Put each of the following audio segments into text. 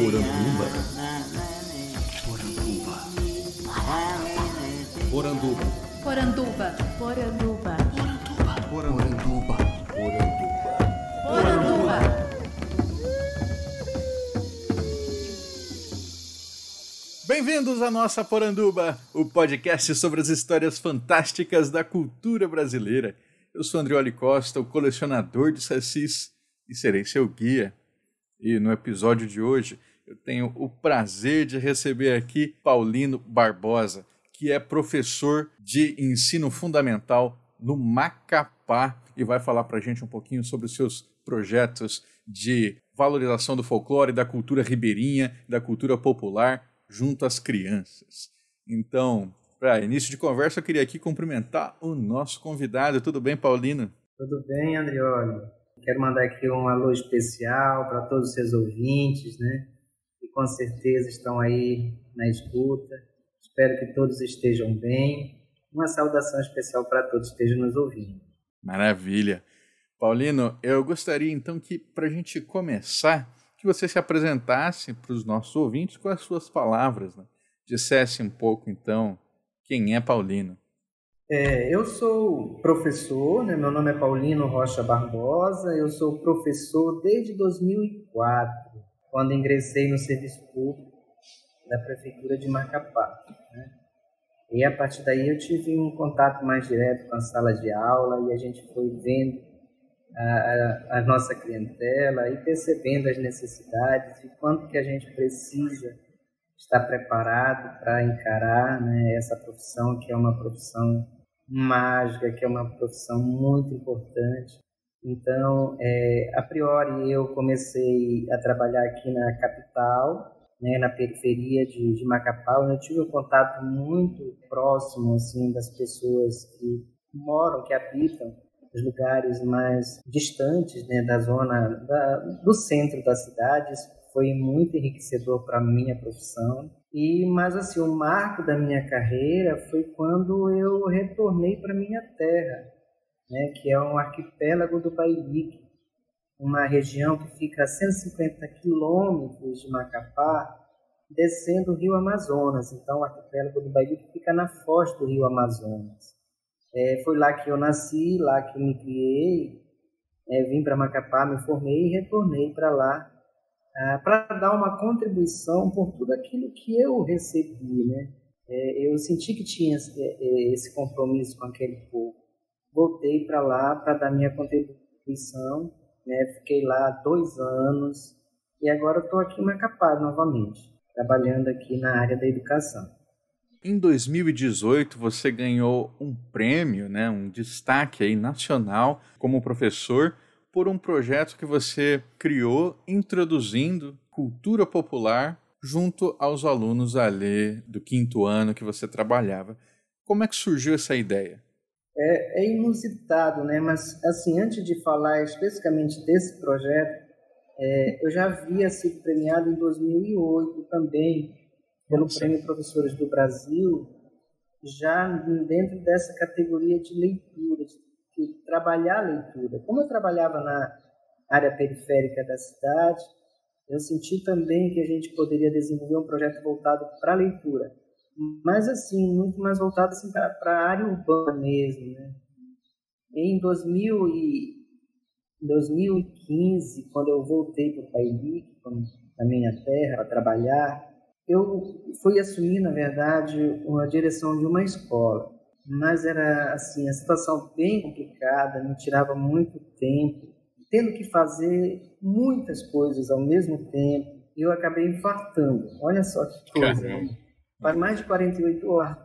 Poranduba. Poranduba. Poranduba. Poranduba. Poranduba. Poranduba. Poranduba. Bem-vindos à nossa Poranduba, o podcast sobre as histórias fantásticas da cultura brasileira. Eu sou Andrioli Costa, o colecionador de sacis, e serei seu guia. E no episódio de hoje eu tenho o prazer de receber aqui Paulino Barbosa, que é professor de ensino fundamental no Macapá e vai falar para a gente um pouquinho sobre os seus projetos de valorização do folclore, da cultura ribeirinha, da cultura popular junto às crianças. Então, para início de conversa, eu queria aqui cumprimentar o nosso convidado. Tudo bem, Paulino? Tudo bem, Andrioli? Quero mandar aqui um alô especial para todos os seus ouvintes, né? Com certeza estão aí na escuta. Espero que todos estejam bem. Uma saudação especial para todos que estejam nos ouvindo. Maravilha. Paulino, eu gostaria então que, para a gente começar, que você se apresentasse para os nossos ouvintes com as suas palavras, né? dissesse um pouco então quem é Paulino. É, eu sou professor, né? meu nome é Paulino Rocha Barbosa, eu sou professor desde 2004, quando ingressei no serviço público da Prefeitura de Macapá. Né? E a partir daí eu tive um contato mais direto com a sala de aula e a gente foi vendo a, a, nossa clientela e percebendo as necessidades e quanto que a gente precisa estar preparado para encarar né, essa profissão que é uma profissão mágica, que é uma profissão muito importante. Então, é, a priori, eu comecei a trabalhar aqui na capital, né, na periferia de, de Macapá. Eu tive um contato muito próximo assim das pessoas que moram, que habitam os lugares mais distantes né, da zona da, do centro da cidade. Isso foi muito enriquecedor para a minha profissão. E mas assim, o marco da minha carreira foi quando eu retornei para minha terra, né, que é um arquipélago do Bailique, uma região que fica a 150 quilômetros de Macapá, descendo o rio Amazonas. Então, o arquipélago do Bailique fica na foz do rio Amazonas. É, foi lá que eu nasci, lá que me criei, é, vim para Macapá, me formei e retornei para lá ah, para dar uma contribuição por tudo aquilo que eu recebi, né? É, eu senti que tinha esse, é, esse compromisso com aquele povo. Voltei para lá para dar minha contribuição, né? Fiquei lá dois anos e agora estou aqui em Macapá novamente, trabalhando aqui na área da educação. Em 2018, você ganhou um prêmio, né, um destaque aí nacional como professor por um projeto que você criou introduzindo cultura popular junto aos alunos ali do quinto ano que você trabalhava. Como é que surgiu essa ideia? É, é inusitado, né? Mas assim, antes de falar especificamente desse projeto, é, eu já havia sido premiado em 2008 também pelo Nossa. Prêmio Professores do Brasil, já dentro dessa categoria de leitura, de que trabalhar a leitura. Como eu trabalhava na área periférica da cidade, eu senti também que a gente poderia desenvolver um projeto voltado para a leitura, mas assim, muito mais voltado assim, para a área urbana mesmo. Né? Em 2000 e 2015, quando eu voltei para o Pailique, a minha terra, para trabalhar, eu fui assumir, na verdade, uma direção de uma escola mas era assim a situação bem complicada, me tirava muito tempo, tendo que fazer muitas coisas ao mesmo tempo, eu acabei infartando. Olha só que coisa, né? Faz mais de 48 horas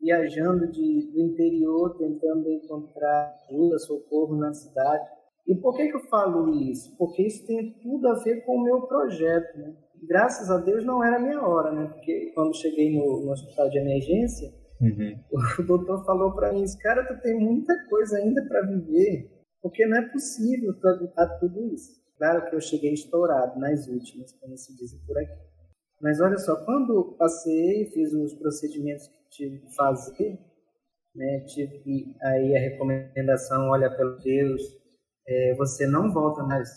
viajando de, do interior, tentando encontrar ajuda, socorro na cidade. E por que, que eu falo isso? Porque isso tem tudo a ver com o meu projeto, né? Graças a Deus não era a minha hora, né? Porque quando cheguei no, no hospital de emergência, Uhum. O doutor falou para mim, cara, tu tem muita coisa ainda para viver, porque não é possível tu aguentar tudo isso. Claro que eu cheguei estourado nas últimas, como se diz por aqui. Mas olha só, quando passei, fiz os procedimentos que tive que fazer, né, tive aí a recomendação, olha pelo Deus, é, você não volta mais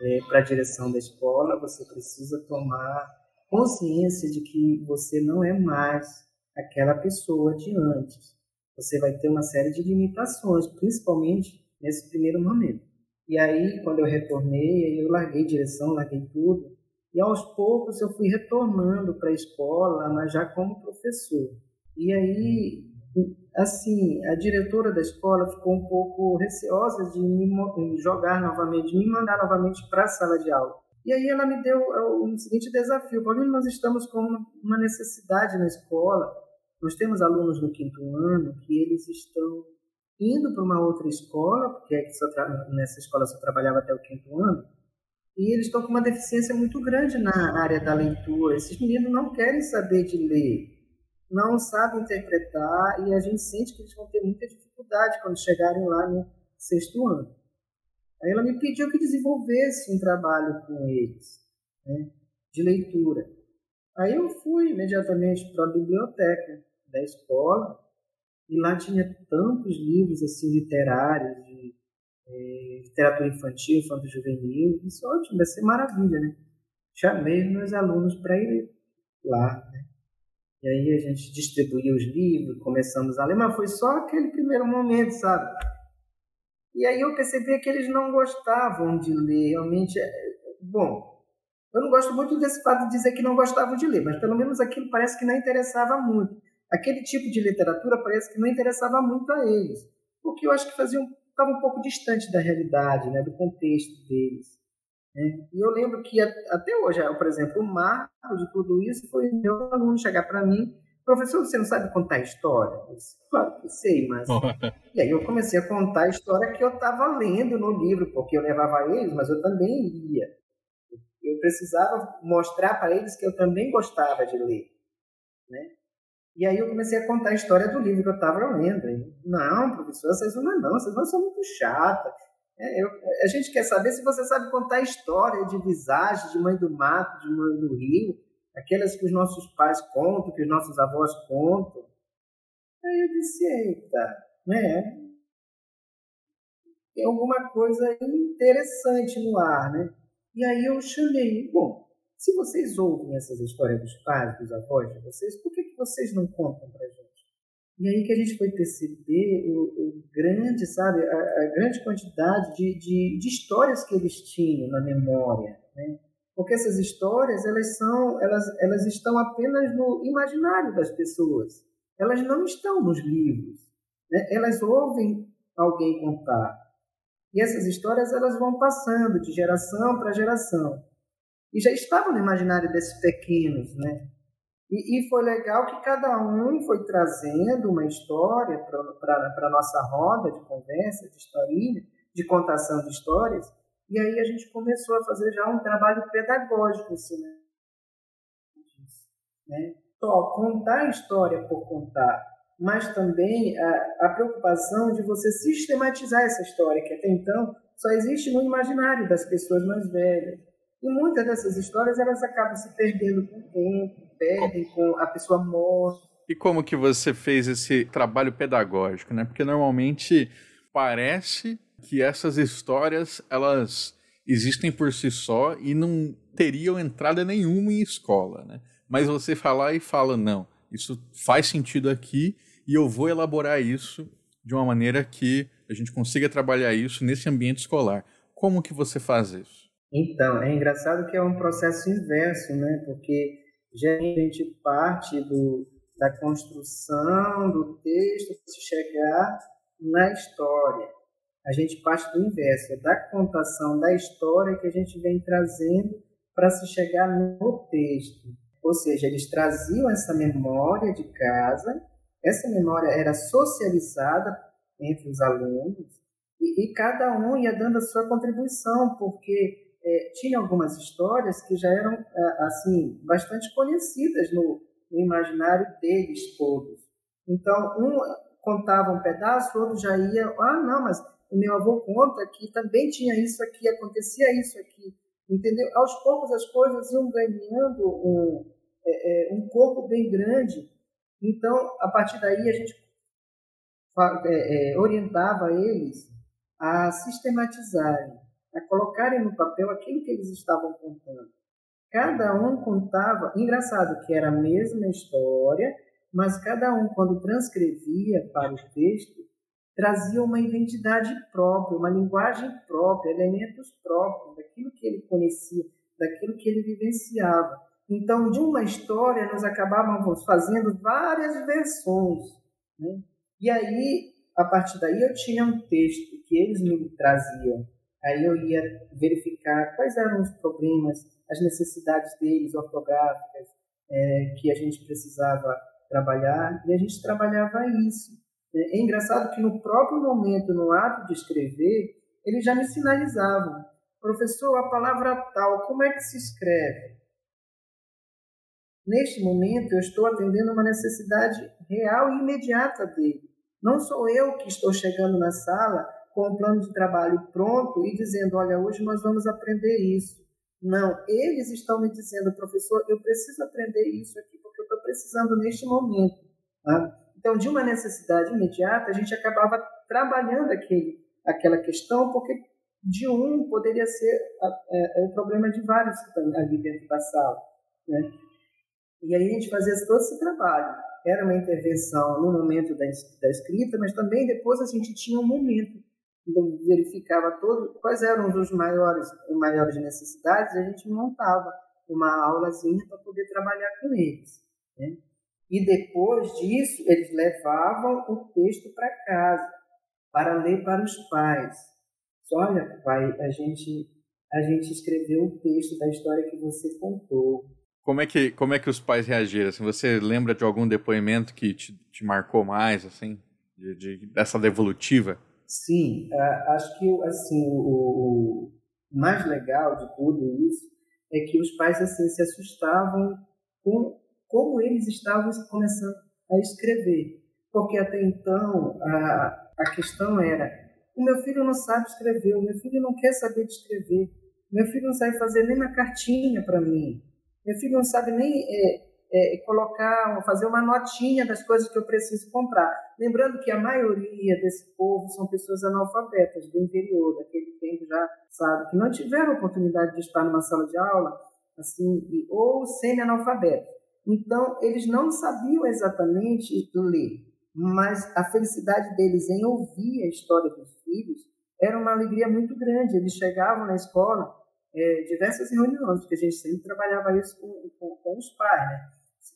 é, para a direção da escola, você precisa tomar consciência de que você não é mais aquela pessoa de antes. Você vai ter uma série de limitações, principalmente nesse primeiro momento. E aí, quando eu retornei, eu larguei direção, larguei tudo. E aos poucos eu fui retornando para a escola, mas já como professor. E aí, assim, a diretora da escola ficou um pouco receosa de me jogar novamente, de me mandar novamente para a sala de aula. E aí ela me deu o seguinte desafio: Paulinho, nós estamos com uma necessidade na escola. Nós temos alunos no quinto ano que eles estão indo para uma outra escola, porque é nessa escola só trabalhava até o quinto ano, e eles estão com uma deficiência muito grande na área da leitura. Esses meninos não querem saber de ler, não sabem interpretar, e a gente sente que eles vão ter muita dificuldade quando chegarem lá no sexto ano. Aí ela me pediu que desenvolvesse um trabalho com eles, né, de leitura. Aí eu fui imediatamente para a biblioteca da escola e lá tinha tantos livros assim literários de é, literatura infantil, infanto-juvenil. Isso é ótimo, vai ser maravilha, né? Chamei meus alunos para ir lá, né? E aí a gente distribuiu os livros, começamos a ler, mas foi só aquele primeiro momento, sabe? E aí eu percebi que eles não gostavam de ler, realmente. É, bom, eu não gosto muito desse fato de dizer que não gostavam de ler, mas pelo menos aquilo parece que não interessava muito. Aquele tipo de literatura parece que não interessava muito a eles, porque eu acho que faziam estava um pouco distante da realidade, né, do contexto deles. Né? E eu lembro que até hoje, por exemplo, o marco de tudo isso foi meu aluno chegar para mim professor, você não sabe contar história? Eu disse, claro que sei, mas... e aí eu comecei a contar a história que eu estava lendo no livro, porque eu levava eles, mas eu também lia. Eu precisava mostrar para eles que eu também gostava de ler, né? E aí eu comecei a contar a história do livro que eu estava lendo. E, não, professor, vocês não, não, vocês não são muito chata. É, eu, a gente quer saber se você sabe contar história de visagem, de mãe do mato, de mãe do rio aquelas que os nossos pais contam, que os nossos avós contam. Aí eu disse, eita, né? Tem alguma coisa interessante no ar, né? E aí eu chamei, bom, se vocês ouvem essas histórias dos pais, dos avós de vocês, por que, que vocês não contam pra gente? E aí que a gente foi perceber o, o grande, sabe, a, a grande quantidade de, de, de histórias que eles tinham na memória, né? Porque essas histórias, elas são, elas, elas estão apenas no imaginário das pessoas. Elas não estão nos livros. Né? Elas ouvem alguém contar. E essas histórias elas vão passando de geração para geração. E já estavam no imaginário desses pequenos, né? E, e foi legal que cada um foi trazendo uma história para a nossa roda de conversa, de historinha, de contação de histórias, e aí a gente começou a fazer já um trabalho pedagógico assim, né? Só contar a história por contar, mas também a, a preocupação de você sistematizar essa história, que até então só existe no imaginário das pessoas mais velhas. E muitas dessas histórias elas acabam se perdendo com o tempo, perdem com a pessoa morta. E como que você fez esse trabalho pedagógico, né? Porque normalmente parece que essas histórias elas existem por si só e não teriam entrada nenhuma em escola, né? Mas você falar e fala não, isso faz sentido aqui e eu vou elaborar isso de uma maneira que a gente consiga trabalhar isso nesse ambiente escolar. Como que você faz isso? Então, é engraçado que é um processo inverso, né? Porque já a gente parte do, da construção do texto para se chegar na história a gente parte do inverso, é da contação da história que a gente vem trazendo para se chegar no texto. Ou seja, eles traziam essa memória de casa, essa memória era socializada entre os alunos e, e cada um ia dando a sua contribuição, porque é, tinha algumas histórias que já eram é, assim bastante conhecidas no, no imaginário deles todos. Então, um contava um pedaço, outro já ia, ah, não, mas o meu avô conta que também tinha isso aqui, acontecia isso aqui, entendeu? Aos poucos as coisas iam ganhando um, é, é, um corpo bem grande. Então, a partir daí, a gente é, é, orientava eles a sistematizarem, a colocarem no papel aquilo que eles estavam contando. cada um contava, engraçado que era a mesma história, mas cada um quando transcrevia para o texto trazia uma identidade própria, uma linguagem própria, elementos próprios daquilo que ele conhecia, daquilo que ele vivenciava. Então, de uma história, nós acabávamos fazendo várias versões. Né? E aí, a partir daí, eu tinha um texto que eles me traziam. Aí eu ia verificar quais eram os problemas, as necessidades deles ortográficas é, que a gente precisava trabalhar, e a gente trabalhava isso. É engraçado que no próprio momento, no ato de escrever, eles já me sinalizavam: professor, a palavra tal, como é que se escreve? Neste momento, eu estou atendendo uma necessidade real e imediata dele. Não sou eu que estou chegando na sala com um plano de trabalho pronto e dizendo: olha, hoje nós vamos aprender isso. Não, eles estão me dizendo, professor, eu preciso aprender isso aqui porque eu estou precisando neste momento. Tá? Então, de uma necessidade imediata, a gente acabava trabalhando aquele, aquela questão, porque de um poderia ser é, é, o problema de vários ali dentro da sala. Né? E aí a gente fazia todo esse trabalho. Era uma intervenção no momento da, da escrita, mas também depois a gente tinha um momento então, verificava todo, quais eram os maiores, os maiores necessidades, a gente montava uma aulazinha para poder trabalhar com eles. Né? E depois disso, eles levavam o texto para casa, para ler para os pais. Olha, pai, a gente, a gente escreveu o texto da história que você contou. Como é que, como é que os pais reagiram? Assim, você lembra de algum depoimento que te, te marcou mais, assim, de, de, dessa devolutiva? Sim, acho que assim o, o, mais legal de tudo isso é que os pais assim se assustavam com como eles estavam começando a escrever, porque até então a, a questão era o meu filho não sabe escrever, o meu filho não quer saber de escrever, meu filho não sabe fazer nem uma cartinha para mim, meu filho não sabe nem é, é, colocar, fazer uma notinha das coisas que eu preciso comprar. Lembrando que a maioria desse povo são pessoas analfabetas do interior, daquele tempo já, sabe, que não tiveram oportunidade de estar numa sala de aula, assim, ou semi-analfabetos. Então, eles não sabiam exatamente ler, mas a felicidade deles em ouvir a história dos filhos era uma alegria muito grande. Eles chegavam na escola, é, diversas reuniões, porque a gente sempre trabalhava isso com, com, com os pais, né?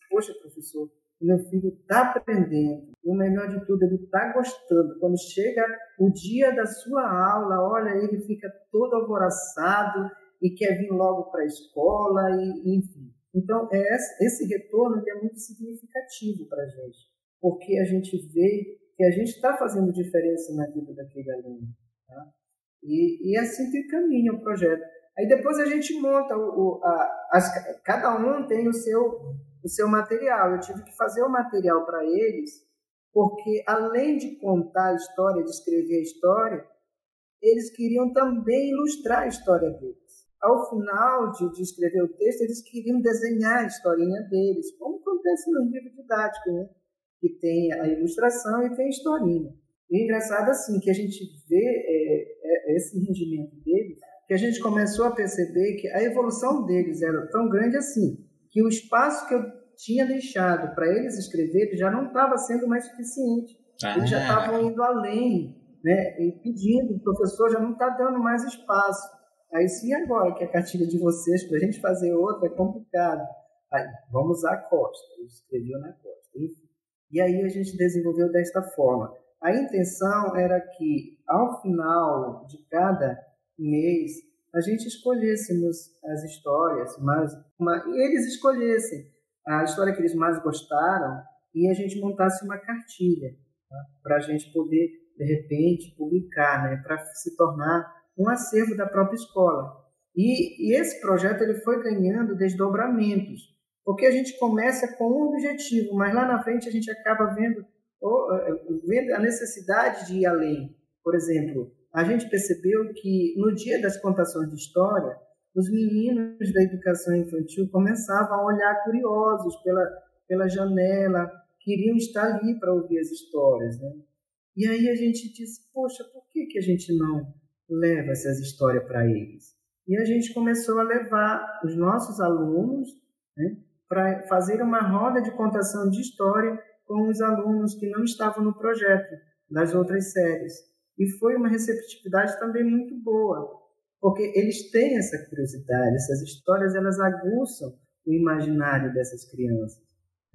Poxa, professor, meu filho está aprendendo, e o melhor de tudo, ele está gostando. Quando chega o dia da sua aula, olha, ele fica todo alvoroçado e quer vir logo para a escola, e, enfim. Então, é esse retorno é muito significativo para a gente, porque a gente vê que a gente está fazendo diferença na vida daquele aluno. Tá? E, e assim que caminha o projeto. Aí depois a gente monta, o, o a, as, cada um tem o seu o seu material. Eu tive que fazer o material para eles, porque além de contar a história, de escrever a história, eles queriam também ilustrar a história deles. Ao final de, de escrever o texto, eles queriam desenhar a historinha deles, como acontece no livro didático, né? que tem a ilustração e tem a historinha. E é engraçado assim que a gente vê é, é, esse rendimento deles, que a gente começou a perceber que a evolução deles era tão grande assim, que o espaço que eu tinha deixado para eles escreverem já não estava sendo mais suficiente. Ah, eles já estavam indo além, né? E pedindo, o professor já não está dando mais espaço. Aí sim agora que a cartilha de vocês, para a gente fazer outra, é complicado. Aí, vamos usar a costa. Ele escreveu na costa. E aí a gente desenvolveu desta forma. A intenção era que, ao final de cada mês, a gente escolhêssemos as histórias, mas uma, eles escolhessem a história que eles mais gostaram e a gente montasse uma cartilha tá? para a gente poder, de repente, publicar, né? para se tornar um acervo da própria escola. E, e, esse projeto ele foi ganhando desdobramentos, porque a gente começa com um objetivo, mas lá na frente a gente acaba vendo, vendo a necessidade de ir além. Por exemplo, a gente percebeu que no dia das contações de história, os meninos da educação infantil começavam a olhar curiosos pela, pela janela, queriam estar ali para ouvir as histórias. Né? E aí a gente disse, poxa, por que, que a gente não leva essas histórias para eles? E a gente começou a levar os nossos alunos né, para fazer uma roda de contação de história com os alunos que não estavam no projeto das outras séries. E foi uma receptividade também muito boa, porque eles têm essa curiosidade, essas histórias elas aguçam o imaginário dessas crianças,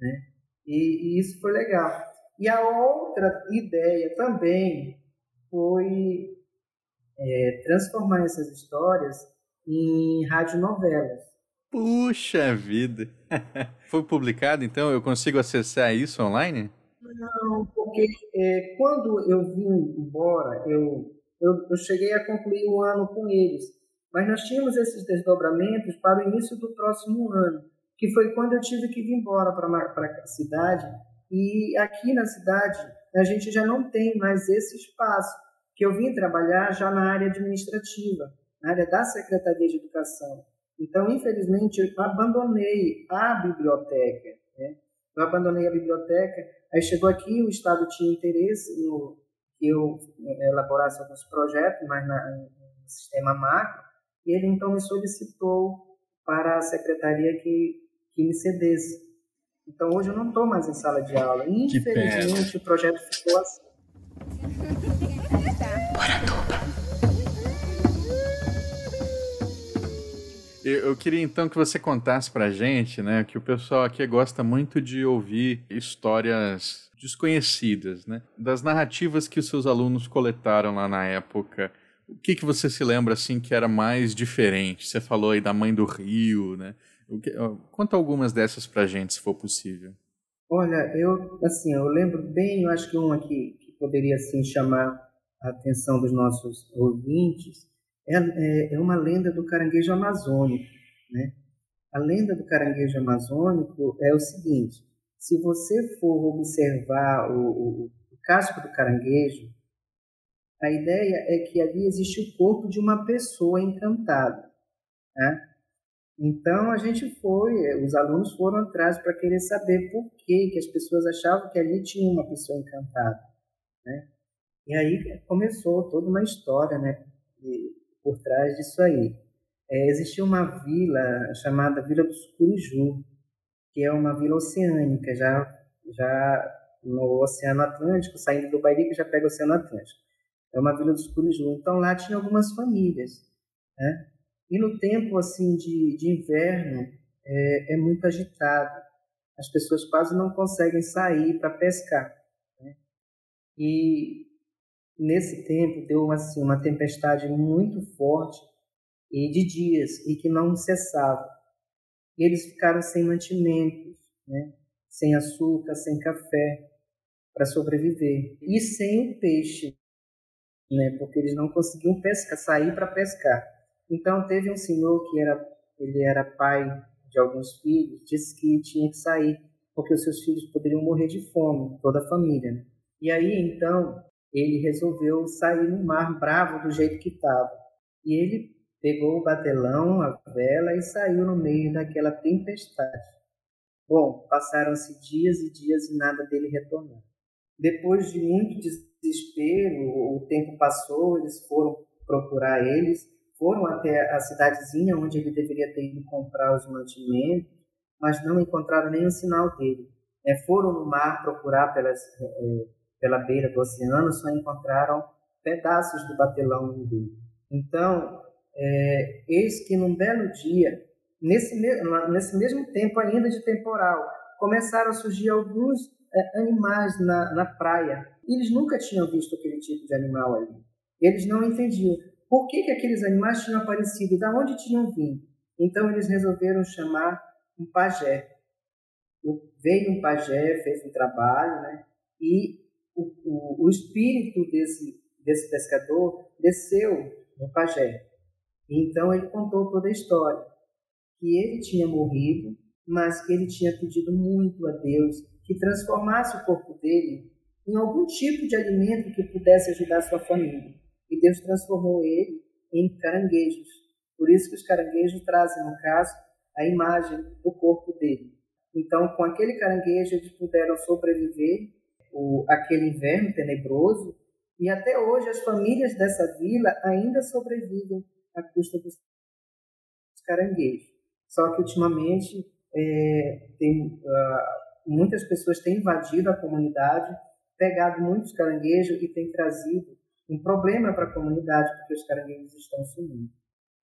né? E, e isso foi legal. E a outra ideia também foi é, transformar essas histórias em radionovelas. Puxa vida! Foi publicado, então? Eu consigo acessar isso online? Não, porque é, quando eu vim embora, eu, eu, eu, cheguei a concluir o ano com eles. Mas nós tínhamos esses desdobramentos para o início do próximo ano, que foi quando eu tive que vir embora para a cidade. E aqui na cidade, a gente já não tem mais esse espaço, que eu vim trabalhar já na área administrativa, na área da Secretaria de Educação. Então, infelizmente, eu abandonei a biblioteca. Né? Eu abandonei a biblioteca, aí chegou aqui, o Estado tinha interesse no que eu eh, elaborasse alguns projetos, mas na, no sistema macro, e ele então me solicitou para a secretaria que, que me cedesse. Então, hoje eu não estou mais em sala de aula. Infelizmente, o projeto ficou assim. Eu queria então que você contasse pra gente, né, que o pessoal aqui gosta muito de ouvir histórias desconhecidas, né, das narrativas que os seus alunos coletaram lá na época. O que que você se lembra assim que era mais diferente? Você falou aí da Mãe do Rio, né? Conta algumas dessas pra gente, se for possível. Olha, eu assim, eu lembro bem, eu acho que uma que, que poderia assim chamar a atenção dos nossos ouvintes é, é, é uma lenda do caranguejo amazônico. Né? A lenda do caranguejo amazônico é o seguinte: se você for observar o, o, o casco do caranguejo, a ideia é que ali existe o corpo de uma pessoa encantada. Né? Então a gente foi, os alunos foram atrás para querer saber por que, que as pessoas achavam que ali tinha uma pessoa encantada. Né? E aí começou toda uma história, né? Por trás disso aí. É, existia uma vila chamada Vila dos Curiju, que é uma vila oceânica, já, já no Oceano Atlântico, saindo do Bairica já pega o Oceano Atlântico. É uma vila dos Curiju. Então lá tinha algumas famílias, né? E no tempo assim de, de inverno é, é muito agitado. As pessoas quase não conseguem sair para pescar. Né? E nesse tempo deu assim uma tempestade muito forte e de dias e que não cessava. E eles ficaram sem mantimentos, né? sem açúcar, sem café para sobreviver e sem o peixe, né? Porque eles não conseguiam pescar, sair para pescar. Então teve um senhor que era ele era pai de alguns filhos, disse que tinha que sair porque os seus filhos poderiam morrer de fome, toda a família. Né? E aí então ele resolveu sair no mar bravo do jeito que estava. E ele pegou o batelão, a vela e saiu no meio daquela tempestade. Bom, passaram-se dias e dias e nada dele retornou. Depois de muito desespero, o tempo passou, eles foram procurar eles, foram até a cidadezinha onde ele deveria ter ido comprar os mantimentos, mas não encontraram nenhum sinal dele. É, foram no mar procurar pelas é, pela beira do oceano, só encontraram pedaços do batelão hindu. Então, é, eis que num belo dia, nesse, nesse mesmo tempo ainda de temporal, começaram a surgir alguns é, animais na, na praia. Eles nunca tinham visto aquele tipo de animal ali. Eles não entendiam por que, que aqueles animais tinham aparecido, de onde tinham vindo. Então eles resolveram chamar um pajé. Veio um pajé, fez um trabalho, né? E o, o, o espírito desse, desse pescador desceu no pajé. Então ele contou toda a história, que ele tinha morrido, mas que ele tinha pedido muito a Deus que transformasse o corpo dele em algum tipo de alimento que pudesse ajudar sua família. E Deus transformou ele em caranguejos. Por isso que os caranguejos trazem, no caso, a imagem do corpo dele. Então, com aquele caranguejo, eles puderam sobreviver o, aquele inverno tenebroso, e até hoje as famílias dessa vila ainda sobrevivem à custa dos os caranguejos. Só que ultimamente é, tem, uh, muitas pessoas têm invadido a comunidade, pegado muitos caranguejos e têm trazido um problema para a comunidade, porque os caranguejos estão sumindo.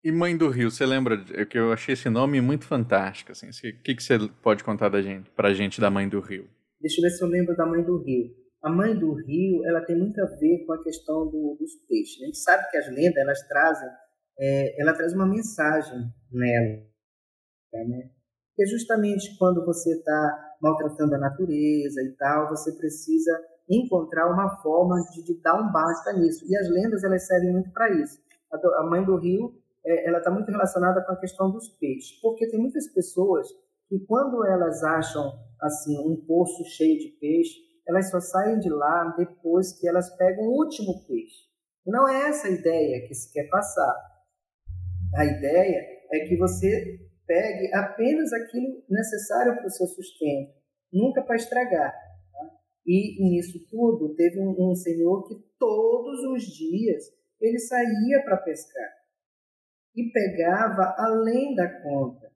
E Mãe do Rio, você lembra que eu achei esse nome muito fantástico, assim. O que, que você pode contar da gente, pra gente da Mãe do Rio? Deixa eu ver se eu lembro da Mãe do Rio. A Mãe do Rio, ela tem muito a ver com a questão do, dos peixes. A gente sabe que as lendas, elas trazem, é, ela traz uma mensagem nela, né? Porque justamente quando você está maltratando a natureza e tal, você precisa encontrar uma forma de, de dar um basta nisso. E as lendas, elas servem muito para isso. A, a Mãe do Rio é, ela está muito relacionada com a questão dos peixes, porque tem muitas pessoas que quando elas acham assim um poço cheio de peixe, elas só saem de lá depois que elas pegam o último peixe. Não é essa a ideia que se quer passar. A ideia é que você pegue apenas aquilo necessário para o seu sustento, nunca para estragar. Tá? E nisso tudo, teve um, um senhor que todos os dias ele saía para pescar e pegava além da conta.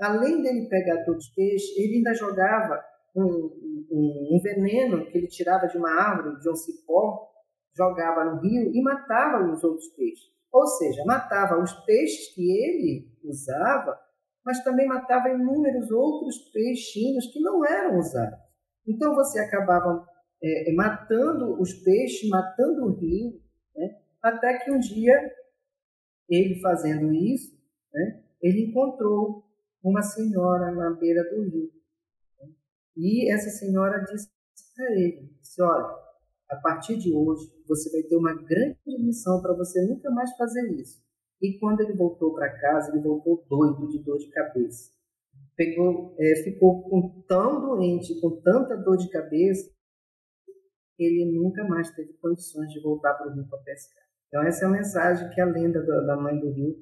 Além dele pegar todos os peixes, ele ainda jogava um, um, um, veneno que ele tirava de uma árvore, de um cipó, jogava no rio e matava os outros peixes. Ou seja, matava os peixes que ele usava, mas também matava inúmeros outros peixinhos que não eram usados. Então você acabava é, matando os peixes, matando o rio, né? até que um dia ele fazendo isso, né, ele encontrou uma senhora na beira do rio. E essa senhora disse para ele, disse, olha, a partir de hoje você vai ter uma grande missão para você nunca mais fazer isso. E quando ele voltou para casa, ele voltou doido de dor de cabeça. Pegou, é, ficou com tão doente, com tanta dor de cabeça, ele nunca mais teve condições de voltar para o rio para pescar. Então, essa é a mensagem que a lenda da Mãe do Rio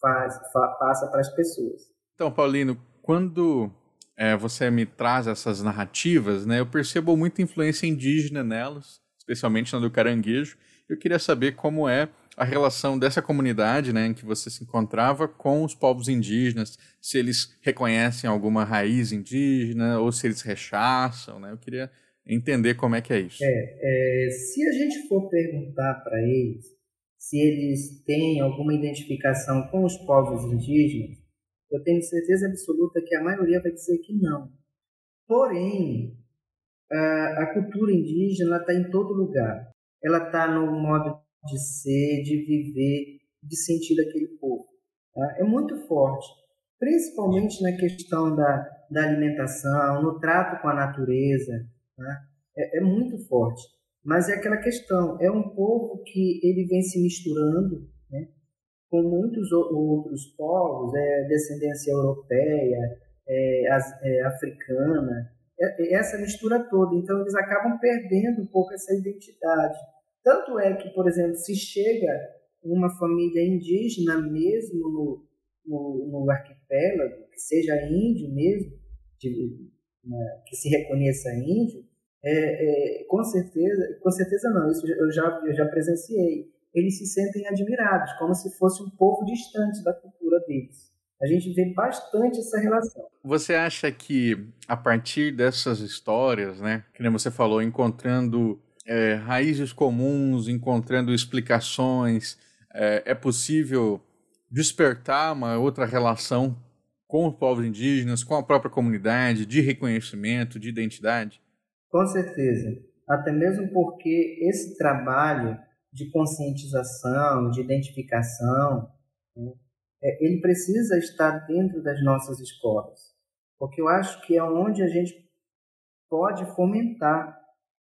faz, passa para as pessoas. Então, Paulino, quando é, você me traz essas narrativas, né, eu percebo muita influência indígena nelas, especialmente na do caranguejo. Eu queria saber como é a relação dessa comunidade né, em que você se encontrava com os povos indígenas, se eles reconhecem alguma raiz indígena ou se eles rechaçam. Né? Eu queria entender como é que é isso. É, é se a gente for perguntar para eles se eles têm alguma identificação com os povos indígenas, eu tenho certeza absoluta que a maioria vai dizer que não. Porém, a, cultura indígena está em todo lugar. Ela está no modo de ser, de viver, de sentir daquele povo. Tá? É muito forte, principalmente na questão da, da alimentação, no trato com a natureza. Tá? É, é muito forte. Mas é aquela questão, é um povo que ele vem se misturando com muitos outros povos, é descendência europeia, é, é africana, é, é, essa mistura toda. Então eles acabam perdendo um pouco essa identidade. Tanto é que, por exemplo, se chega uma família indígena mesmo no, no, no arquipélago, que seja índio mesmo, de, né, que se reconheça índio, é, é, com certeza, com certeza não, isso eu já, eu já presenciei. Eles se sentem admirados, como se fosse um povo distante da cultura deles. A gente vê bastante essa relação. Você acha que a partir dessas histórias, né, que nem você falou, encontrando é, raízes comuns, encontrando explicações, é, é possível despertar uma outra relação com os povos indígenas, com a própria comunidade, de reconhecimento, de identidade? Com certeza. Até mesmo porque esse trabalho de conscientização, de identificação, né, é, ele precisa estar dentro das nossas escolas. Porque eu acho que é onde a gente pode fomentar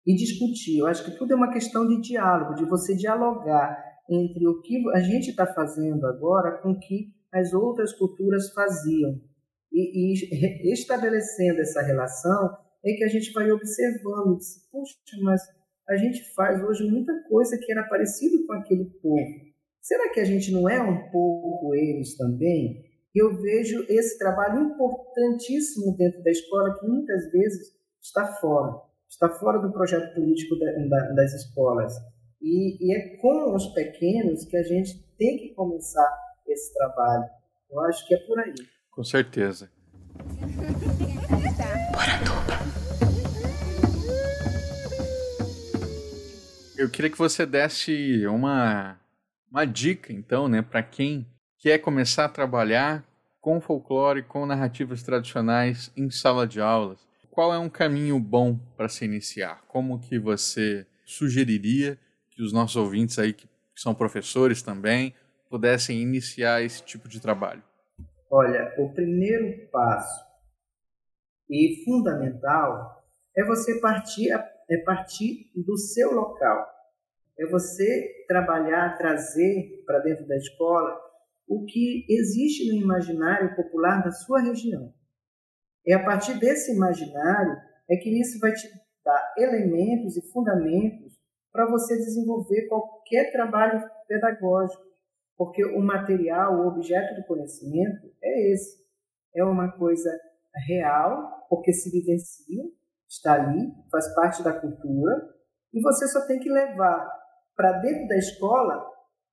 e discutir. Eu acho que tudo é uma questão de diálogo, de você dialogar entre o que a gente está fazendo agora com o que as outras culturas faziam. E, e estabelecendo essa relação, é que a gente vai observando e diz, puxa, mas a gente faz hoje muita coisa que era parecido com aquele povo. Será que a gente não é um pouco eles também? Eu vejo esse trabalho importantíssimo dentro da escola que muitas vezes está fora, está fora do projeto político da, da, das escolas. E, e, é com os pequenos que a gente tem que começar esse trabalho. Eu acho que é por aí. Com certeza. Eu queria que você desse uma, uma dica, então, né, para quem quer começar a trabalhar com folclore, com narrativas tradicionais em sala de aulas. Qual é um caminho bom para se iniciar? Como que você sugeriria que os nossos ouvintes aí, que são professores também, pudessem iniciar esse tipo de trabalho? Olha, o primeiro passo e fundamental é você partir, é partir do seu local. É você trabalhar, trazer para dentro da escola o que existe no imaginário popular da sua região. É a partir desse imaginário é que isso vai te dar elementos e fundamentos para você desenvolver qualquer trabalho pedagógico, porque o material, o objeto do conhecimento é esse. É uma coisa real, porque se vivencia, está ali, faz parte da cultura, e você só tem que levar para dentro da escola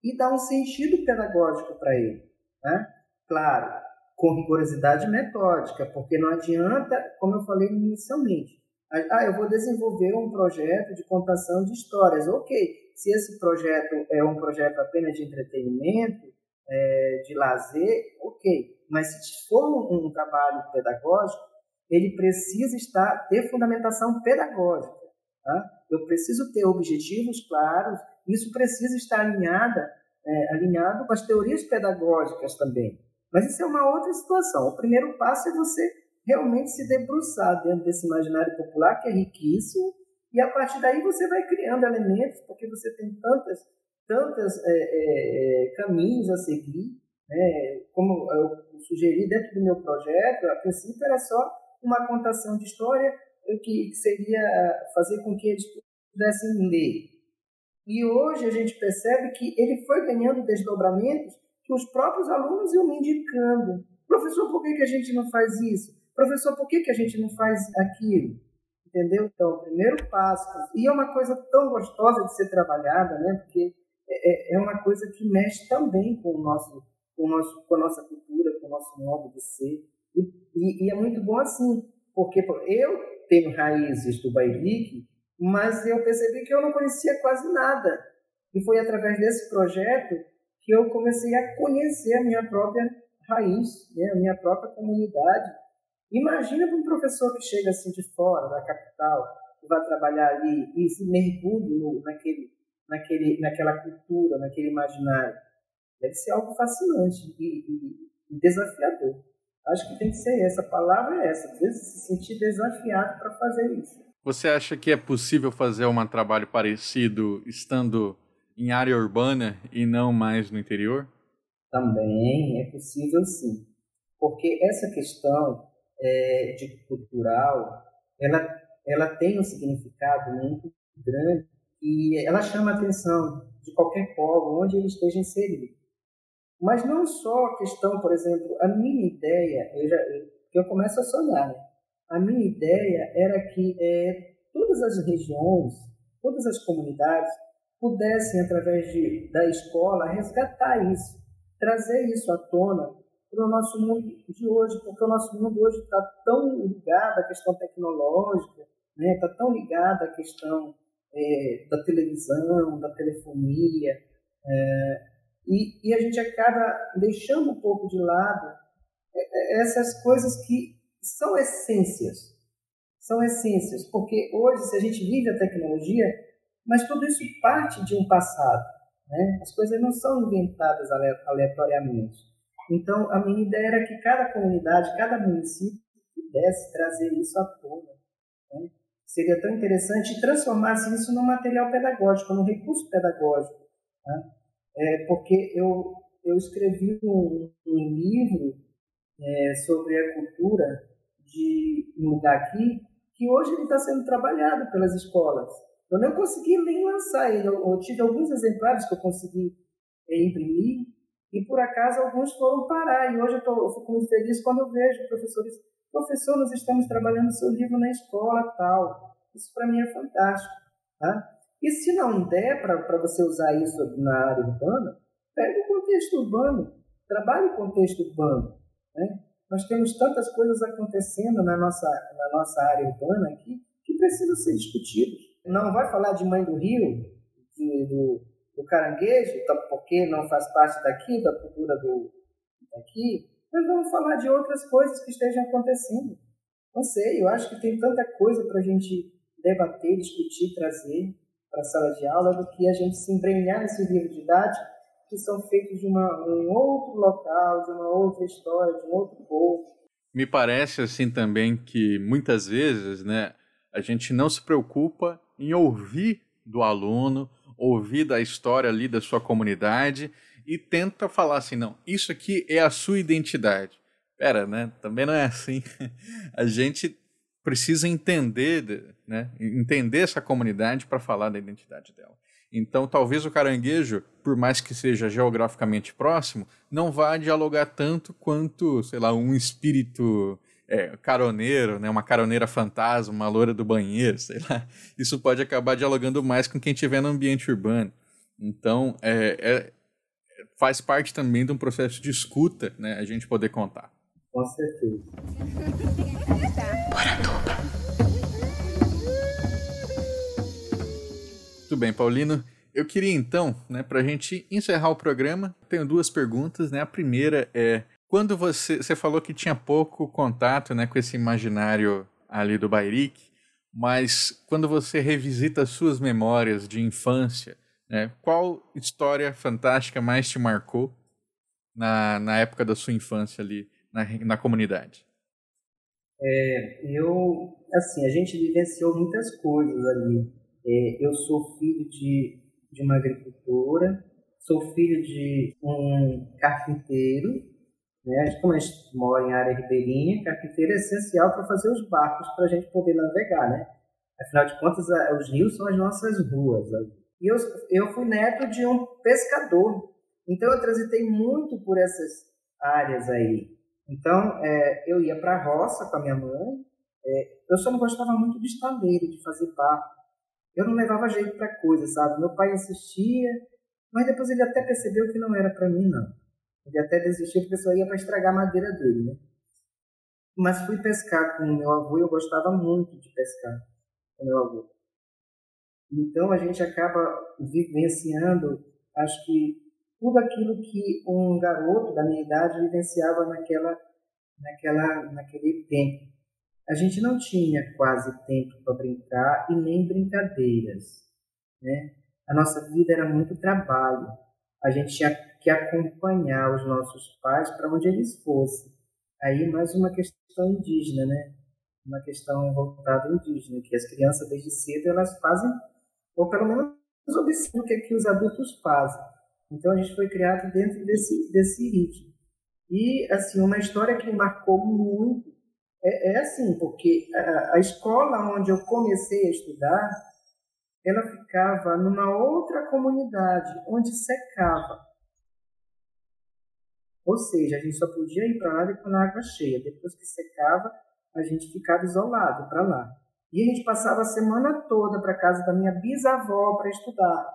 e dar um sentido pedagógico para ele. Né? Claro, com rigorosidade metódica, porque não adianta, como eu falei inicialmente, ah, eu vou desenvolver um projeto de contação de histórias. Ok, se esse projeto é um projeto apenas de entretenimento, é, de lazer, ok. Mas se for um, um trabalho pedagógico, ele precisa estar ter fundamentação pedagógica. Tá? Eu preciso ter objetivos claros. Isso precisa estar alinhada, é, alinhado com as teorias pedagógicas também. Mas isso é uma outra situação. O primeiro passo é você realmente se debruçar dentro desse imaginário popular que é riquíssimo e a partir daí você vai criando elementos porque você tem tantas tantos é, é, é, caminhos a seguir né? como eu sugeri dentro do meu projeto a princípio era só uma contação de história que seria fazer com que eles pudessem ler e hoje a gente percebe que ele foi ganhando desdobramentos que os próprios alunos iam me indicando professor por que, que a gente não faz isso Professor, por que, que a gente não faz aquilo? Entendeu? Então, o primeiro passo. E é uma coisa tão gostosa de ser trabalhada, né? Porque é, é, é uma coisa que mexe também com, o nosso, com, o nosso, com a nossa cultura, com o nosso modo de ser. E, e, e é muito bom assim, porque eu tenho raízes do Bailique, mas eu percebi que eu não conhecia quase nada. E foi através desse projeto que eu comecei a conhecer a minha própria raiz, né? a minha própria comunidade Imagina um professor que chega assim de fora, da capital, que vai trabalhar ali e se mergulha no, naquele, naquele, naquela cultura, naquele imaginário. Deve ser algo fascinante e, e, e desafiador. Acho que tem que ser essa, a palavra é essa, se sentir desafiado para fazer isso. Você acha que é possível fazer um trabalho parecido estando em área urbana e não mais no interior? Também é possível sim. Porque essa questão é, de cultural, ela, ela tem um significado muito grande e ela chama a atenção de qualquer povo, onde ele esteja inserido. Mas não só a questão, por exemplo, a minha ideia, eu, já, eu começo a sonhar, né? a minha ideia era que é, todas as regiões, todas as comunidades pudessem, através de, da escola, resgatar isso, trazer isso à tona para o nosso mundo de hoje, porque o nosso mundo hoje está tão ligado à questão tecnológica, está né? Tá tão ligado à questão é, da televisão, da telefonia, é, e, e, a gente acaba deixando um pouco de lado é, é, essas coisas que são essências. São essências, porque hoje, se a gente vive a tecnologia, mas tudo isso parte de um passado. Né? As coisas não são inventadas aleatoriamente. Então, a minha ideia era que cada comunidade, cada município pudesse trazer isso à tona. Né? Seria tão interessante transformasse isso num material pedagógico, num recurso pedagógico. Né? É, porque eu, eu escrevi um, um livro é, sobre a cultura de um lugar aqui, que hoje ele está sendo trabalhado pelas escolas. Eu não consegui nem lançar ele, eu, eu tive alguns exemplares que eu consegui é, imprimir, e por acaso alguns foram parar. E hoje eu, tô, eu fico muito feliz quando eu vejo professores, professor, nós estamos trabalhando seu livro na escola tal. Isso para mim é fantástico. Tá? E se não der para você usar isso na área urbana, pega o contexto urbano. trabalhe o contexto urbano. Né? Nós temos tantas coisas acontecendo na nossa, na nossa área urbana aqui que precisam ser discutidos. Não vai falar de Mãe do Rio, de, do, do caranguejo, porque não faz parte daqui, da cultura do, daqui, mas vamos falar de outras coisas que estejam acontecendo. Não sei, eu acho que tem tanta coisa para a gente debater, discutir, trazer para a sala de aula do que a gente se embrenhar nesse livro didático que são feitos de uma, um outro local, de uma outra história, de um outro povo. Me parece assim também que muitas vezes, né, a gente não se preocupa em ouvir do aluno, ouvir da história ali da sua comunidade e tenta falar assim, não, isso aqui é a sua identidade. Pera, né? Também não é assim. A gente precisa entender, né? Entender essa comunidade para falar da identidade dela. Então, talvez o caranguejo, por mais que seja geograficamente próximo, não vá dialogar tanto quanto, sei lá, um espírito é, caroneiro, né, uma caroneira fantasma, uma loura do banheiro, sei lá. Isso pode acabar dialogando mais com quem estiver no ambiente urbano. Então, é, é, faz parte também de um processo de escuta, né, a gente poder contar. Com certeza. Muito bem, Paulino. Eu queria então, né, para a gente encerrar o programa, tenho duas perguntas. Né? A primeira é: quando você, você falou que tinha pouco contato né, com esse imaginário ali do Bairique, mas quando você revisita as suas memórias de infância, né, qual história fantástica mais te marcou na, na época da sua infância ali na, na comunidade? É, eu, assim, a gente vivenciou muitas coisas ali é, eu sou filho de, de uma agricultora, sou filho de um carpinteiro, né? como a gente mora em área ribeirinha, carpinteiro é essencial para fazer os barcos para a gente poder navegar, né? Afinal de contas, os rios são as nossas ruas. Né? E eu, eu fui neto de um pescador, então eu transitei muito por essas áreas aí. Então, é, eu ia para a roça com a minha mãe, é, eu só não gostava muito de estaleiro, de fazer barco eu não levava jeito para coisa, sabe? Meu pai insistia, mas depois ele até percebeu que não era para mim, não. Ele até desistiu porque só ia para estragar a madeira dele, né? Mas fui pescar com o meu avô e eu gostava muito de pescar com meu avô. Então a gente acaba vivenciando, acho que tudo aquilo que um garoto da minha idade vivenciava naquela, naquela, naquele tempo. A gente não tinha quase tempo para brincar e nem brincadeiras. Né? A nossa vida era muito trabalho. A gente tinha que acompanhar os nossos pais para onde eles fossem. Aí mais uma questão indígena, né? Uma questão voltada ao indígena, que as crianças desde cedo elas fazem, ou pelo menos observam o que, é que os adultos fazem. Então a gente foi criado dentro desse, desse ritmo. E, assim, uma história que me marcou muito é, é assim, porque a, a escola onde eu comecei a estudar, ela ficava numa outra comunidade, onde secava. Ou seja, a gente só podia ir para lá quando a água cheia. Depois que secava, a gente ficava isolado para lá. E a gente passava a semana toda para casa da minha bisavó para estudar.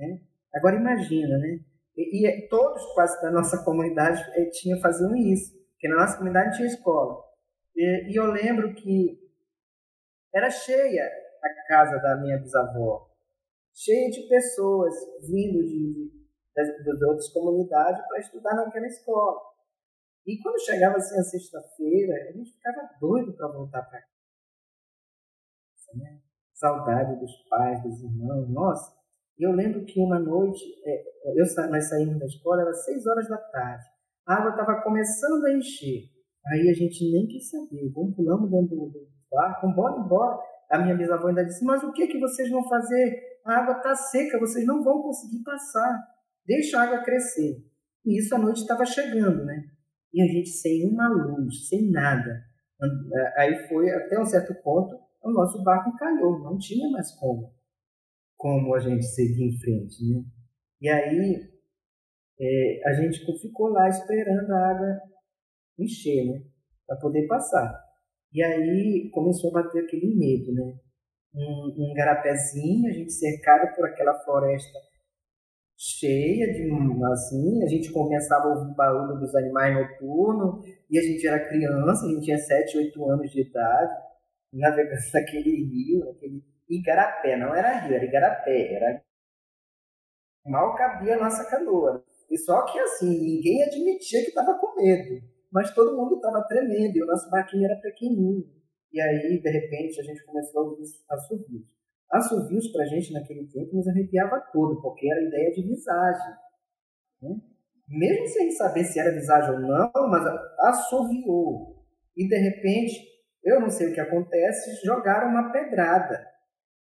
Né? Agora imagina, né? E, e, todos quase da nossa comunidade eh, tinha, faziam isso, porque na nossa comunidade tinha escola. E, e eu lembro que era cheia a casa da minha bisavó, cheia de pessoas vindo de, de, de outras comunidades para estudar naquela escola. E quando chegava assim a sexta-feira, a gente ficava doido para voltar para casa. Né? Saudade dos pais, dos irmãos, nossa. Eu lembro que uma noite, é, é eu, nós saímos da escola, era seis horas da tarde. A água estava começando a encher. Aí a gente nem quis saber, vamos pulamos dentro do barco, embora, embora. A minha bisavó ainda disse, mas o que, que vocês vão fazer? A água está seca, vocês não vão conseguir passar. Deixa a água crescer. E isso a noite estava chegando, né? E a gente sem uma luz, sem nada. Aí foi até um certo ponto, o nosso barco caiu, não tinha mais como, como a gente seguir em frente, né? E aí é, a gente ficou lá esperando a água encher, né? Para poder passar. E aí começou a bater aquele medo, né? Um, um garapézinho, a gente cercado por aquela floresta cheia de assim, a gente começava a ouvir o barulho dos animais noturnos, e a gente era criança, a gente tinha 7, 8 anos de idade, navegando naquele rio, naquele Igarapé, não era rio, era Igarapé, era mal cabia a nossa canoa. E só que assim, ninguém admitia que estava com medo, mas todo mundo estava tremendo, e o nosso barquinho era pequenininho. E aí, de repente, a gente começou a ouvir assovios. Assovios, para a gente, naquele tempo, nos arrepiava todo, porque era ideia de visagem. Né? Mesmo sem saber se era visagem ou não, mas assoviou. E, de repente, eu não sei o que acontece, jogaram uma pedrada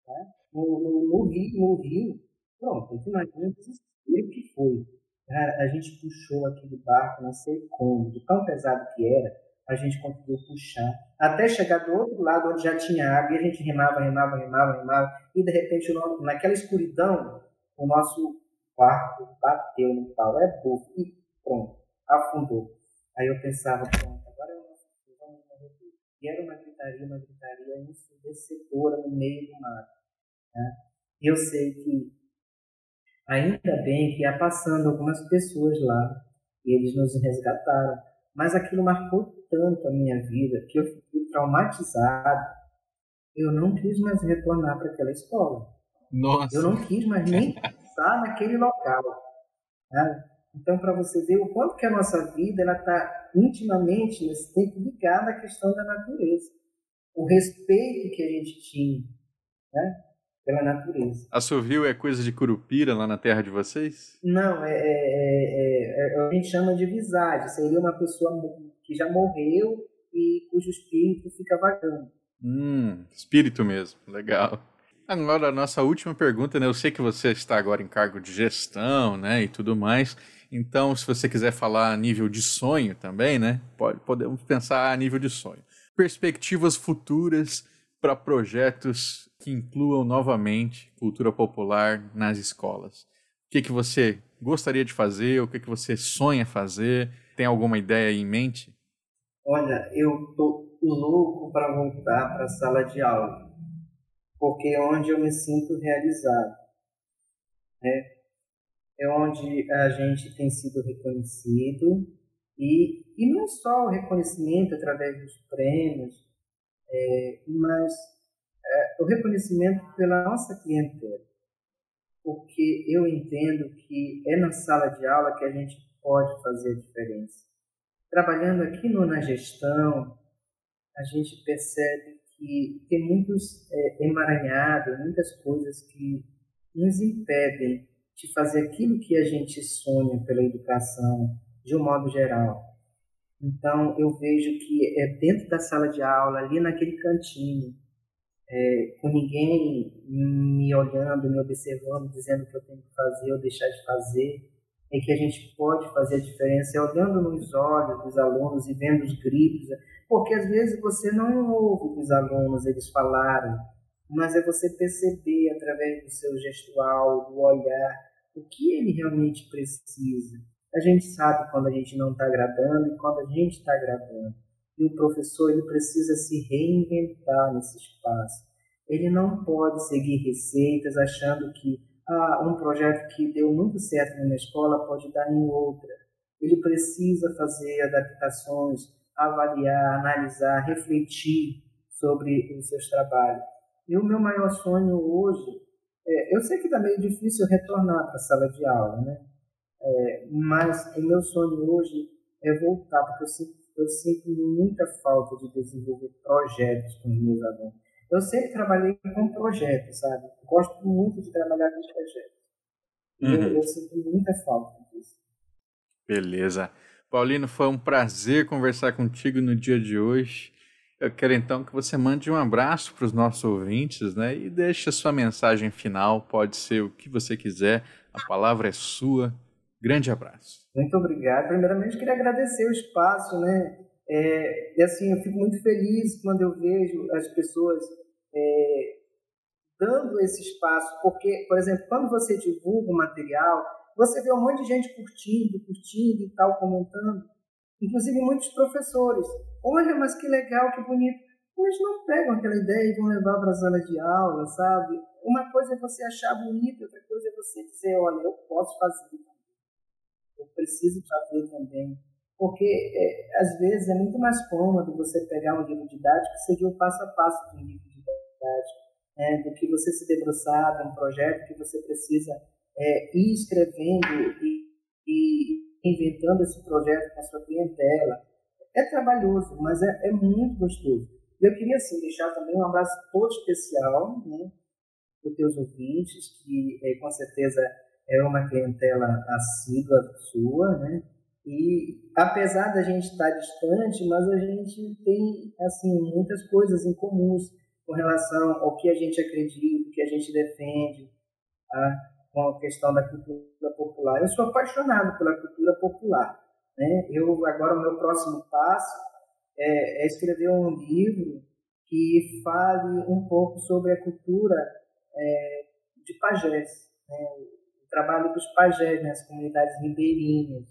né? no, no, no, rio, no rio. Pronto, imagina o que foi. A, a gente puxou aquele barco, não sei como, de tão pesado que era, a gente conseguiu puxar, até chegar do outro lado onde já tinha água, e a gente remava, remava, remava, remava, e de repente, naquela escuridão, o nosso barco bateu no pau, é bufo, e pronto, afundou. Aí eu pensava, pronto, E era uma gritaria, uma gritaria ensurdecedora no meio do mar. Né? E eu sei que, ainda bem que ia passando algumas pessoas lá, e eles nos resgataram, mas aquilo marcou tanto a minha vida que eu fiquei traumatizado. Eu não quis mais retornar para aquela escola. Nossa. Eu não quis mais nem estar naquele local. Né? Então, para você ver o quanto que a nossa vida está intimamente nesse tempo ligada à questão da natureza, o respeito que a gente tinha, né? pela natureza. Assovio é coisa de curupira lá na terra de vocês? Não, é, é, é, a gente chama de visagem. Seria uma pessoa que já morreu e cujo espírito fica vagando. Hum, espírito mesmo, legal. Agora, a nossa última pergunta, né? Eu sei que você está agora em cargo de gestão, né, e tudo mais. Então, se você quiser falar a nível de sonho também, né, pode, podemos pensar a nível de sonho. Perspectivas futuras para projetos que incluam novamente cultura popular nas escolas. O que, que você gostaria de fazer? O que, que você sonha fazer? Tem alguma ideia em mente? Olha, eu tô louco para voltar para a sala de aula, porque é onde eu me sinto realizado. Né? É onde a gente tem sido reconhecido e, e não só o reconhecimento através dos prêmios, é, mas é, o reconhecimento pela nossa clientela. Porque eu entendo que é na sala de aula que a gente pode fazer a diferença. Trabalhando aqui no, na gestão, a gente percebe que tem muitos é, emaranhados, muitas coisas que nos impedem de fazer aquilo que a gente sonha pela educação, de um modo geral. Então, eu vejo que é dentro da sala de aula, ali naquele cantinho, é, com ninguém me olhando, me observando, dizendo o que eu tenho que fazer ou deixar de fazer, é que a gente pode fazer a diferença, é olhando nos olhos dos alunos e vendo os gritos, porque às vezes você não ouve os alunos eles falarem, mas é você perceber através do seu gestual, do olhar, o que ele realmente precisa. A gente sabe quando a gente não está agradando e quando a gente está agradando. E o professor ele precisa se reinventar nesse espaço. Ele não pode seguir receitas achando que ah, um projeto que deu muito certo numa escola pode dar em outra. Ele precisa fazer adaptações, avaliar, analisar, refletir sobre os seus trabalhos. E o meu maior sonho hoje, é, eu sei que está meio difícil retornar para a sala de aula, né? É, mas o meu sonho hoje é voltar, porque eu sinto, eu sinto muita falta de desenvolver projetos com os meus alunos. Eu sempre trabalhei com projetos, sabe? Gosto muito de trabalhar com projetos. Uhum. Eu, eu sinto muita falta disso. Beleza. Paulino, foi um prazer conversar contigo no dia de hoje. Eu quero então que você mande um abraço para os nossos ouvintes, né? E deixe a sua mensagem final. Pode ser o que você quiser. A palavra é sua. Grande abraço. Muito obrigado. Primeiramente, queria agradecer o espaço, né? É, e assim, eu fico muito feliz quando eu vejo as pessoas é, dando esse espaço, porque, por exemplo, quando você divulga o material, você vê um monte de gente curtindo, curtindo e tal, comentando, inclusive muitos professores. Olha, mas que legal, que bonito. Mas não pegam aquela ideia e vão levar para a sala de aula, sabe? Uma coisa é você achar bonito, outra coisa é você dizer, olha, eu posso fazer, eu preciso fazer também. Porque, é, às vezes, é muito mais cômodo você pegar um livro didático e seguir o passo a passo um livro didático, né, do que você se debruçar de um projeto que você precisa é, ir escrevendo e, e inventando esse projeto com a sua clientela. É trabalhoso, mas é, é muito gostoso. Eu queria, assim, deixar também um abraço todo especial né, para os teus ouvintes, que é, com certeza é uma clientela assídua sua, né? E apesar da gente estar distante, mas a gente tem assim muitas coisas em comuns com relação ao que a gente acredita, o que a gente defende, tá? com a questão da cultura popular. Eu sou apaixonado pela cultura popular. Né? Eu agora o meu próximo passo é, é escrever um livro que fale um pouco sobre a cultura é, de pajés, né? o trabalho dos pajés, né? as comunidades ribeirinhas.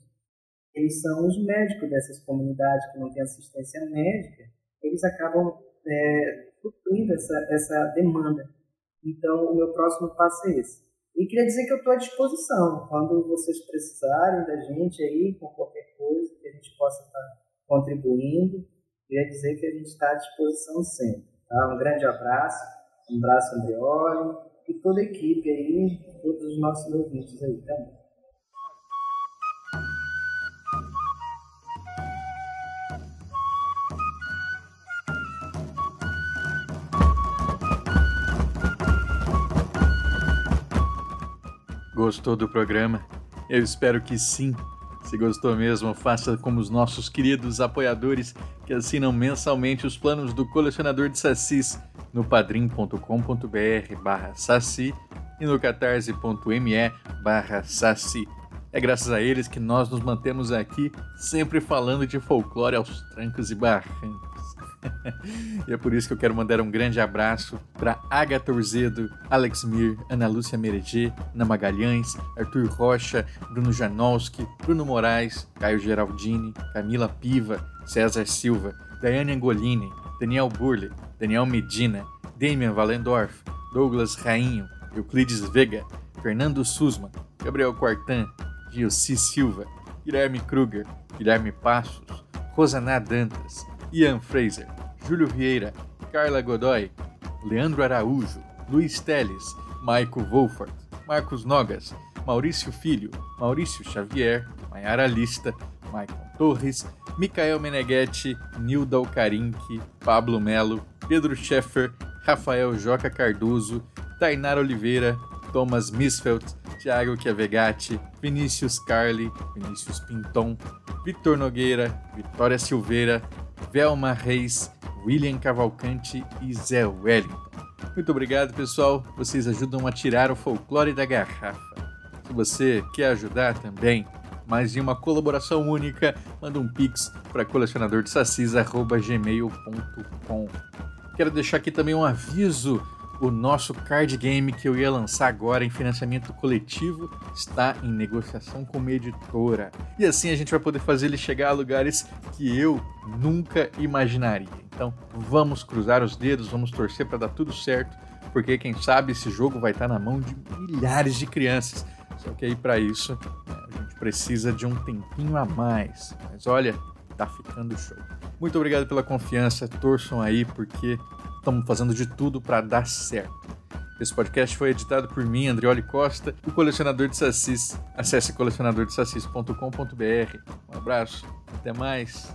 Eles são os médicos dessas comunidades que não têm assistência médica, eles acabam é, suprindo essa, essa demanda. Então, o meu próximo passo é esse. E queria dizer que eu estou à disposição. Quando vocês precisarem da gente aí, com qualquer coisa que a gente possa estar contribuindo, queria dizer que a gente está à disposição sempre. Tá? Um grande abraço, um abraço Andreoli e toda a equipe aí, todos os nossos ouvintes aí também. Gostou do programa? Eu espero que sim. Se gostou mesmo, faça como os nossos queridos apoiadores que assinam mensalmente os planos do colecionador de sacis no padrim.com.br barra saci e no catarse.me barra saci. É graças a eles que nós nos mantemos aqui sempre falando de folclore aos trancos e barrancos. e é por isso que eu quero mandar um grande abraço para Agatha Urzedo, Alex Mir, Ana Lúcia Mereger, Ana Magalhães, Arthur Rocha, Bruno Janowski, Bruno Moraes, Caio Geraldini, Camila Piva, César Silva, Daiane Angolini, Daniel Burle, Daniel Medina, Damian Valendorf, Douglas Rainho, Euclides Vega, Fernando Susman, Gabriel Quartan, Gilci Silva, Guilherme Kruger, Guilherme Passos, Rosaná Dantas, Ian Fraser, Júlio Vieira, Carla Godoy, Leandro Araújo, Luiz Teles, Maico Wolfert, Marcos Nogas, Maurício Filho, Maurício Xavier, Maiara Lista, Maicon Torres, Micael Meneghetti, Nilda Alcarinque, Pablo Melo, Pedro Scheffer, Rafael Joca Cardoso, Tainara Oliveira, Thomas Misfeld, Thiago Chiavegatti, Vinícius Carli, Vinícius Pinton, Vitor Nogueira, Vitória Silveira, Velma Reis, William Cavalcante e Zé Wellington. Muito obrigado, pessoal. Vocês ajudam a tirar o folclore da garrafa. Se você quer ajudar também, mais de uma colaboração única, manda um pix para colecionadordesacis.gmail.com. Quero deixar aqui também um aviso o nosso card game que eu ia lançar agora em financiamento coletivo está em negociação com uma editora. E assim a gente vai poder fazer ele chegar a lugares que eu nunca imaginaria. Então vamos cruzar os dedos, vamos torcer para dar tudo certo, porque quem sabe esse jogo vai estar na mão de milhares de crianças. Só que aí para isso né, a gente precisa de um tempinho a mais. Mas olha, tá ficando show. Muito obrigado pela confiança, torçam aí porque Estamos fazendo de tudo para dar certo. Esse podcast foi editado por mim, Andrioli Costa, o colecionador de sacis. Acesse colecionadordesacis.com.br. Um abraço, até mais.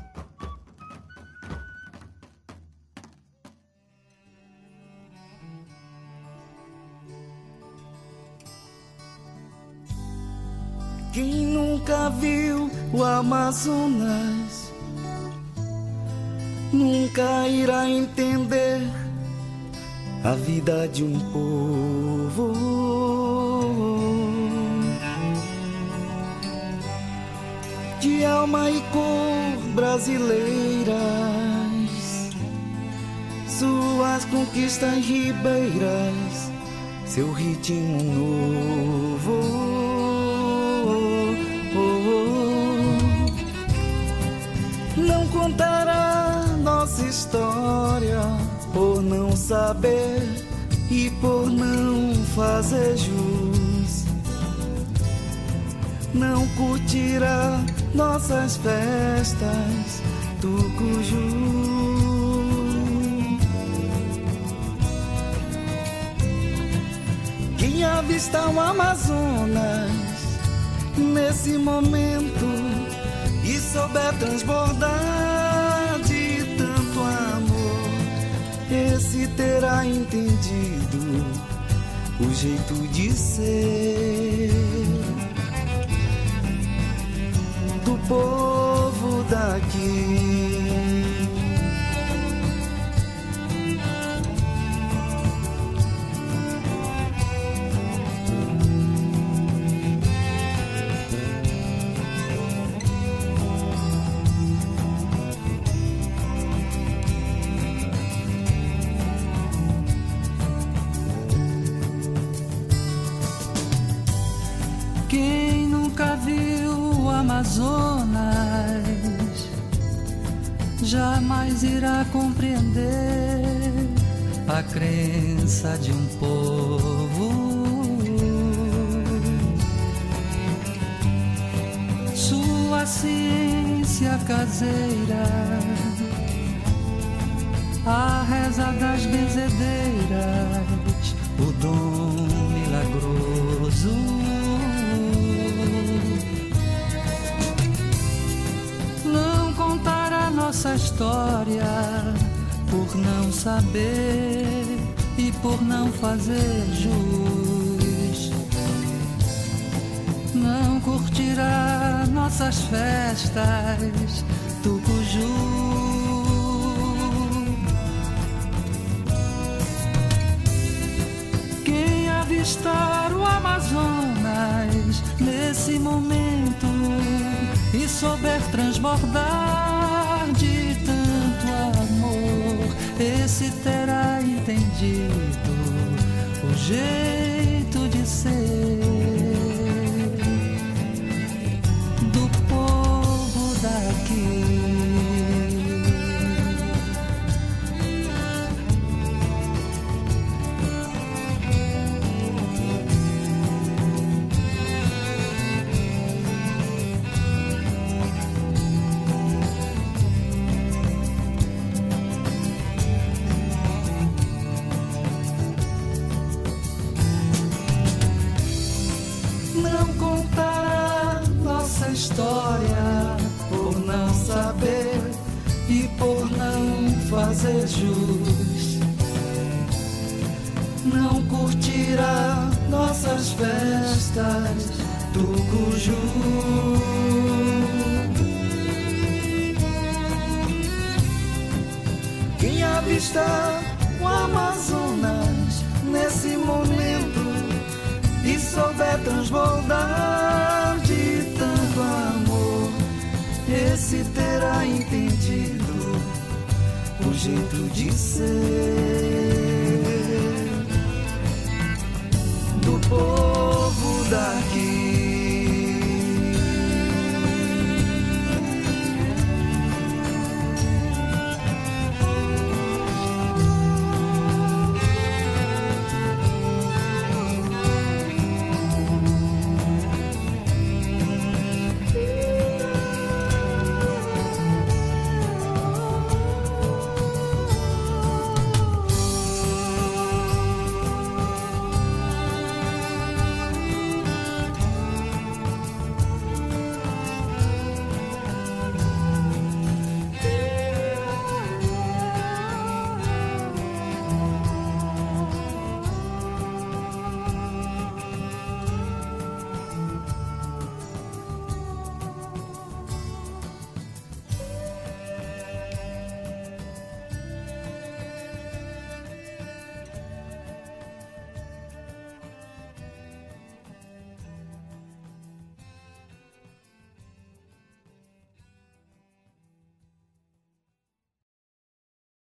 Quem nunca viu o Amazonas nunca irá entender a vida de um povo. De alma e cor brasileiras, suas conquistas ribeiras, seu ritmo novo. Não contará história por não saber e por não fazer jus não curtirá nossas festas, Tucuju. Quem avista o Amazonas nesse momento e souber transbordar esse terá entendido o jeito de ser do povo daqui. Amazonas jamais irá compreender a crença de um povo. Sua ciência caseira, a reza das benzedeiras, o dom milagroso. Nossa história por não saber e por não fazer jus. Não curtirá nossas festas, Tucuju. Quem avistar o Amazonas nesse momento e souber transbordar esse terá entendido o jeito nossas festas, Tucuju. Quem avistar o Amazonas nesse momento e souber transbordar de tanto amor, esse terá entendido o jeito de ser povo da